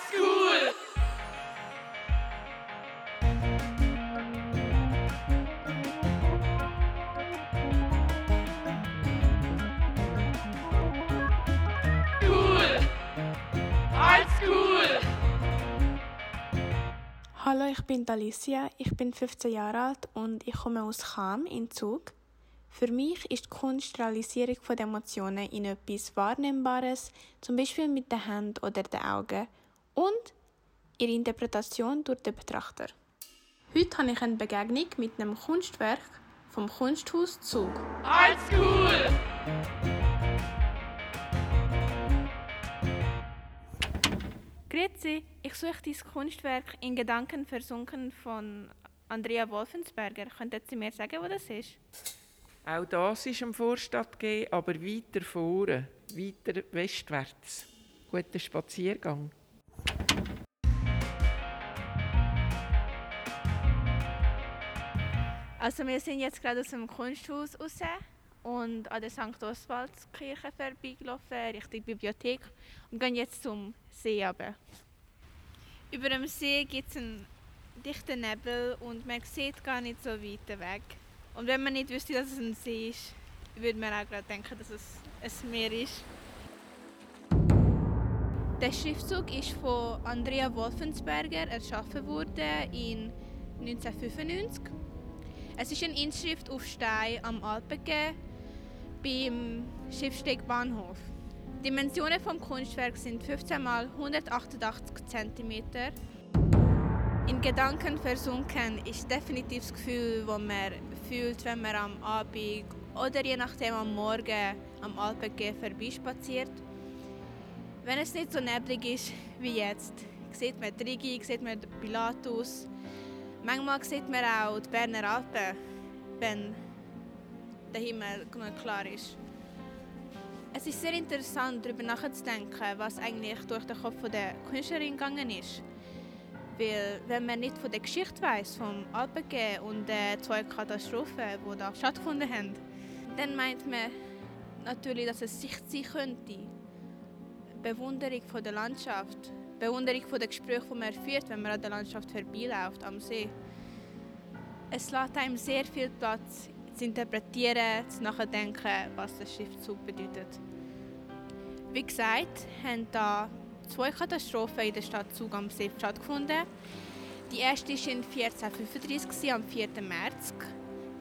Oldschool! Hallo, ich bin Alicia, ich bin 15 Jahre alt und ich komme aus Cham in Zug. Für mich ist die Kunst Realisierung von Emotionen in etwas Wahrnehmbares, zum Beispiel mit der Hand oder den Augen, und ihre Interpretation durch den Betrachter. Heute habe ich eine Begegnung mit einem Kunstwerk vom Kunsthaus Zug. Oldschool! Grüezi, ich suche dein Kunstwerk in Gedanken versunken von Andrea Wolfensberger. Könnten Sie mir sagen, wo das ist? Auch das ist am Vorstadt gegeben, aber weiter vorne, weiter westwärts. Guten Spaziergang. Also wir sind jetzt gerade aus dem Kunsthaus raus und an der St. Oswaldskirche vorbeigelaufen, Richtung Bibliothek und gehen jetzt zum See runter. Über dem See gibt es einen dichten Nebel und man sieht gar nicht so weit weg. Und wenn man nicht wüsste, dass es ein See ist, würde man auch gerade denken, dass es ein Meer ist. Der Schriftzug ist von Andrea Wolfensberger erschaffen worden in 1995. Es ist eine Inschrift auf Stein am Alpengeh beim Schiffsteg Bahnhof. Die Dimensionen vom Kunstwerk sind 15 x 188 cm. In Gedanken versunken ist definitiv das Gefühl, das man fühlt, wenn man am Abend oder je nachdem am Morgen am Alpengeh vorbeispaziert. Wenn es nicht so neblig ist wie jetzt, sieht man die Rigi, sieht man Pilatus. Manchmal sieht man auch die Berner Alpen, wenn der Himmel genug klar ist. Es ist sehr interessant, darüber nachzudenken, was eigentlich durch den Kopf der Künstlerin gegangen ist. Weil, wenn man nicht von der Geschichte weiß vom Alpengeh und den zwei Katastrophen, die da stattgefunden haben, dann meint man natürlich, dass es Sicht sein könnte. Bewunderung von der Landschaft, Bewunderung von den Gesprächen, die man führt, wenn man an der Landschaft vorbeiläuft, am See. Es lässt einem sehr viel Platz zu interpretieren, zu nachdenken, was der Schriftzug bedeutet. Wie gesagt, haben da zwei Katastrophen in der Stadt Zug am See stattgefunden. Die erste war in 1435, am 4. März.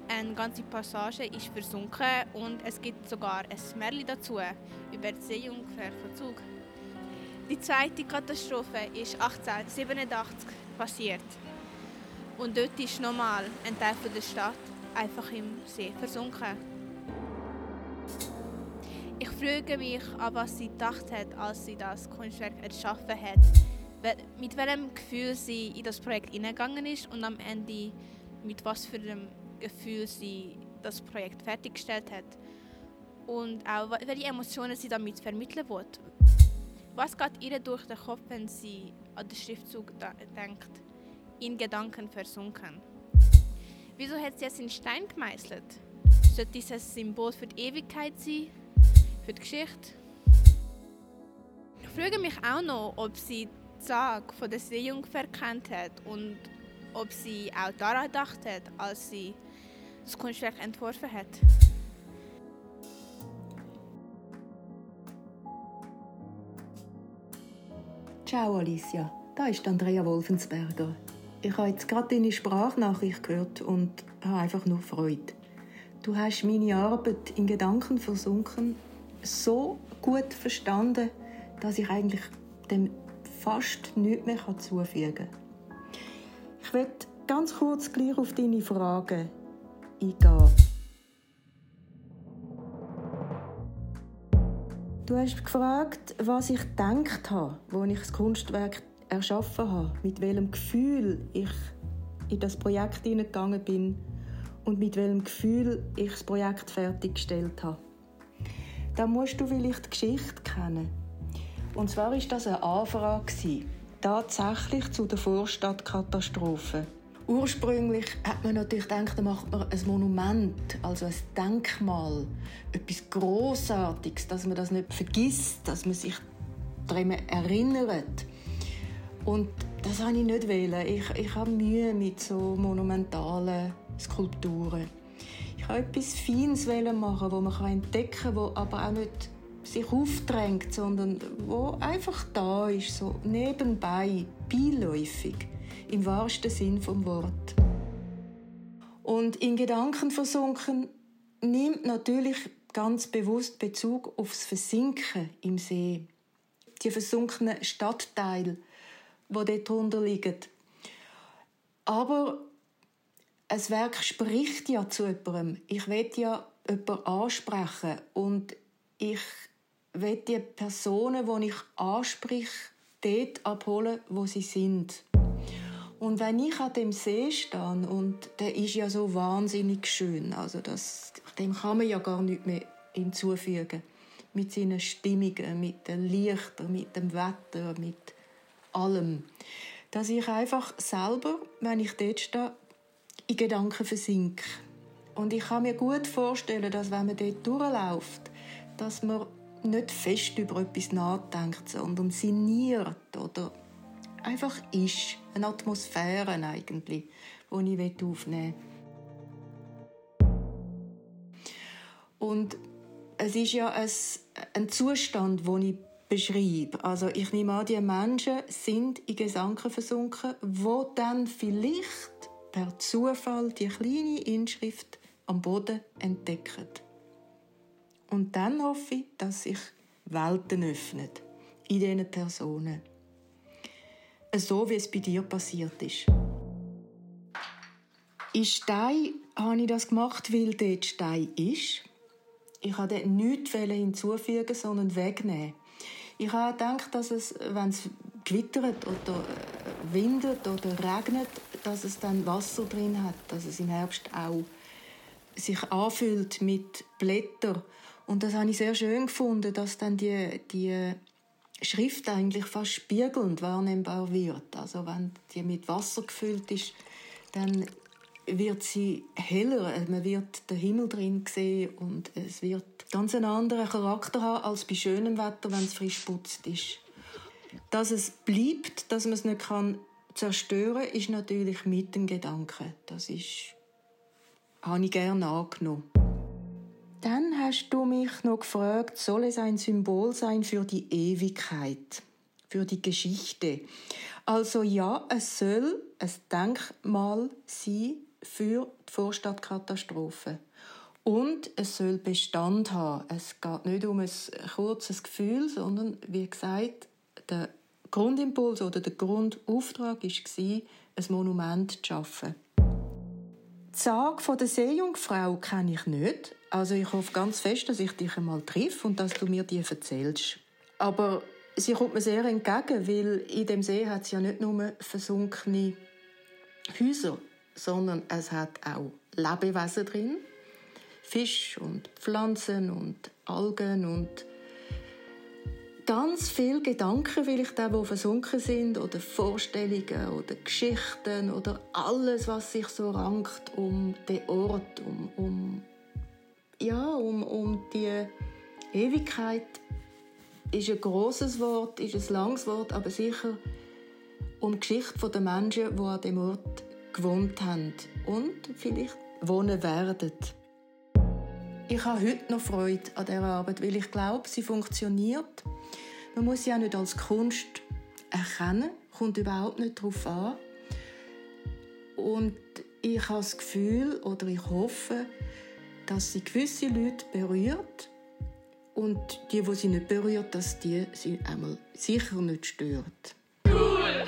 Eine ganze Passage ist versunken und es gibt sogar ein Märchen dazu über die Seejungfrau von Zug. Die zweite Katastrophe ist 1887 passiert. Und dort ist nochmal ein Teil der Stadt einfach im See versunken. Ich frage mich, an was sie gedacht hat, als sie das Kunstwerk erschaffen hat. Mit welchem Gefühl sie in das Projekt hineingegangen ist und am Ende mit was für einem Gefühl sie das Projekt fertiggestellt hat. Und auch welche Emotionen sie damit vermitteln will. Was geht ihr durch den Kopf, wenn sie an den Schriftzug denkt? In Gedanken versunken. Wieso hat sie es in Stein gemeißelt? Sollte dieses Symbol für die Ewigkeit sein? Für die Geschichte? Ich frage mich auch noch, ob sie die Sage von der Seejungfer kennt hat und ob sie auch daran gedacht hat, als sie das Kunstwerk entworfen hat. Ciao Alicia, da ist Andrea Wolfensberger. Ich habe jetzt gerade deine Sprachnachricht gehört und habe einfach nur Freude. Du hast meine Arbeit in Gedanken versunken so gut verstanden, dass ich eigentlich dem fast nichts mehr zufügen kann. Ich werde ganz kurz gleich auf deine Fragen eingehen. Du hast gefragt, was ich gedacht habe, als ich das Kunstwerk erschaffen habe, mit welchem Gefühl ich in das Projekt hineingegangen bin und mit welchem Gefühl ich das Projekt fertiggestellt habe. Da musst du vielleicht die Geschichte kennen. Und zwar ist das eine Anfrage tatsächlich zu der Vorstadtkatastrophe. Ursprünglich hat man natürlich gedacht, da macht man ein Monument, also ein Denkmal, etwas Großartiges, dass man das nicht vergisst, dass man sich daran erinnert. Und das habe ich nicht wählen. Ich, ich habe Mühe mit so monumentalen Skulpturen. Ich wollte etwas Feines machen, das man entdecken kann, das aber auch nicht sich aufdrängt, sondern wo einfach da ist, so nebenbei, beiläufig, im wahrsten Sinn vom Wort. Und in Gedanken versunken nimmt natürlich ganz bewusst Bezug aufs Versinken im See. Die versunkenen Stadtteile, wo dort drunter liegen. Aber ein Werk spricht ja zu jemandem. Ich will ja jemanden ansprechen und ich will die Personen, die ich anspreche, dort abholen, wo sie sind. Und wenn ich an dem See stehe, und der ist ja so wahnsinnig schön, also das, dem kann man ja gar nichts mehr hinzufügen. Mit seinen Stimmungen, mit den Lichtern, mit dem Wetter, mit allem. Dass ich einfach selber, wenn ich dort stehe, in Gedanken versinke. Und ich kann mir gut vorstellen, dass wenn man dort durchläuft, dass man nicht fest über etwas nachdenkt, sondern sinniert oder einfach ist. Eine Atmosphäre eigentlich, die ich aufnehmen will. Und es ist ja ein, Zustand, den ich beschreibe. Also ich nehme an, die Menschen sind in Gedanken versunken, wo dann vielleicht per Zufall die kleine Inschrift am Boden entdecken. Und dann hoffe ich, dass sich Welten öffnen in diesen Personen so wie es bei dir passiert ist. In Stein habe ich das gemacht, weil dort Stein ist. Ich wollte dort nichts hinzufügen, sondern wegnehmen. Ich habe gedacht, dass es, wenn es gewittert oder äh, windet oder regnet, dass es dann Wasser drin hat, dass es im Herbst auch sich anfüllt mit Blättern. Und das habe ich sehr schön gefunden, dass dann die, die Schrift eigentlich fast spiegelnd wahrnehmbar wird. Also wenn die mit Wasser gefüllt ist, dann wird sie heller, man wird den Himmel drin sehen und es wird ganz einen anderen Charakter haben als bei schönem Wetter, wenn es frisch putzt ist. Dass es bleibt, dass man es nicht kann zerstören, ist natürlich mit dem Gedanken. Das ist, habe ich gerne angenommen. Hast du mich noch gefragt, soll es ein Symbol sein für die Ewigkeit, für die Geschichte? Also ja, es soll ein Denkmal sein für die Vorstadtkatastrophe. Und es soll Bestand haben. Es geht nicht um ein kurzes Gefühl, sondern wie gesagt, der Grundimpuls oder der Grundauftrag war, ein Monument zu schaffen. Die Sage der Seejungfrau kenne ich nicht. Also ich hoffe ganz fest, dass ich dich einmal triff und dass du mir die erzählst. Aber sie kommt mir sehr entgegen, weil in dem See hat es ja nicht nur versunkene Häuser, sondern es hat auch Lebewesen drin. Fisch und Pflanzen und Algen und ganz viele Gedanken vielleicht auch, die versunken sind oder Vorstellungen oder Geschichten oder alles, was sich so rankt um den Ort, um, um ja, um, um die Ewigkeit ist ein großes Wort, ist ein langes Wort, aber sicher um die Geschichte der Menschen, die an dem Ort gewohnt haben und vielleicht wohnen werden. Ich habe heute noch Freude an dieser Arbeit, weil ich glaube, sie funktioniert. Man muss sie auch nicht als Kunst erkennen, kommt überhaupt nicht darauf an. Und ich habe das Gefühl oder ich hoffe, dass sie gewisse Leute berührt und die, die sie nicht berührt, dass die sie einmal sicher nicht stört. Cool!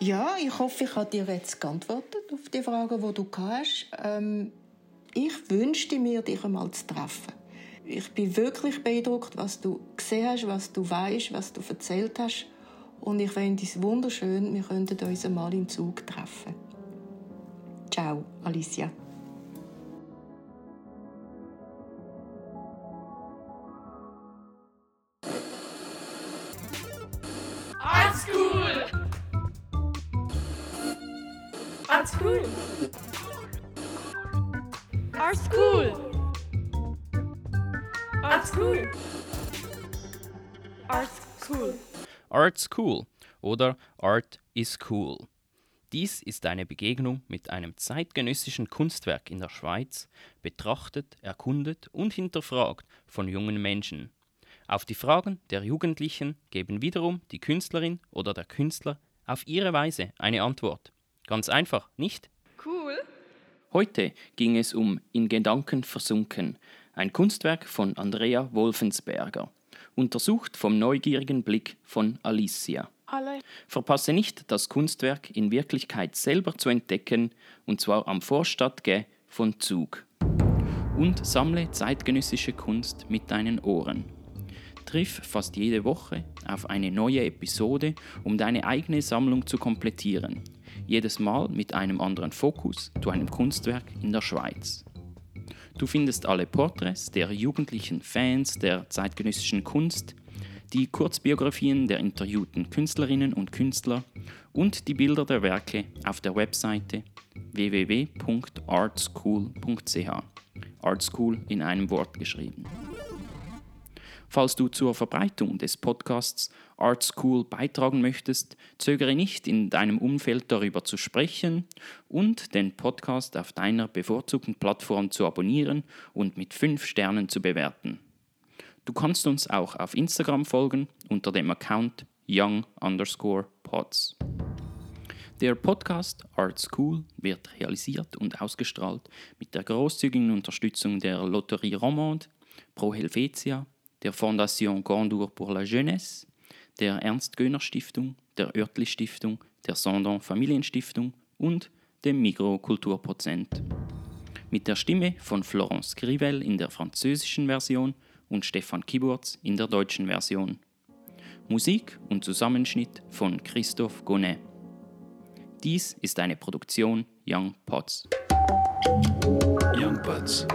Ja, ich hoffe, ich habe dir jetzt geantwortet auf die Fragen, die du hast. Ähm, ich wünschte mir, dich einmal zu treffen. Ich bin wirklich beeindruckt, was du gesehen hast, was du weißt, was du erzählt hast. Und ich finde es wunderschön, wir könnten uns einmal im Zug treffen. Ciao, Alicia. Our school. Our school. Art School. oder Art is Cool. Dies ist eine Begegnung mit einem zeitgenössischen Kunstwerk in der Schweiz, betrachtet, erkundet und hinterfragt von jungen Menschen. Auf die Fragen der Jugendlichen geben wiederum die Künstlerin oder der Künstler auf ihre Weise eine Antwort. Ganz einfach, nicht? Cool. Heute ging es um In Gedanken versunken, ein Kunstwerk von Andrea Wolfensberger, untersucht vom neugierigen Blick von Alicia. Verpasse nicht, das Kunstwerk in Wirklichkeit selber zu entdecken, und zwar am Vorstadtgä von Zug. Und sammle zeitgenössische Kunst mit deinen Ohren. Triff fast jede Woche auf eine neue Episode, um deine eigene Sammlung zu komplettieren. Jedes Mal mit einem anderen Fokus zu einem Kunstwerk in der Schweiz. Du findest alle Porträts der jugendlichen Fans der zeitgenössischen Kunst, die Kurzbiografien der interviewten Künstlerinnen und Künstler und die Bilder der Werke auf der Webseite www.artschool.ch. Artschool in einem Wort geschrieben. Falls du zur Verbreitung des Podcasts Art School beitragen möchtest, zögere nicht, in deinem Umfeld darüber zu sprechen und den Podcast auf deiner bevorzugten Plattform zu abonnieren und mit 5 Sternen zu bewerten. Du kannst uns auch auf Instagram folgen unter dem Account young pods. Der Podcast Art School wird realisiert und ausgestrahlt mit der großzügigen Unterstützung der Lotterie Romande, Pro Helvetia, der Fondation Gondour pour la Jeunesse, der Ernst-Göhner-Stiftung, der Oertli-Stiftung, der Sondon Familienstiftung und dem Migro Kulturprozent. Mit der Stimme von Florence Grivel in der französischen Version und Stefan Kiburz in der deutschen Version. Musik und Zusammenschnitt von Christophe Gonnet. Dies ist eine Produktion Young Pots. Young Buds.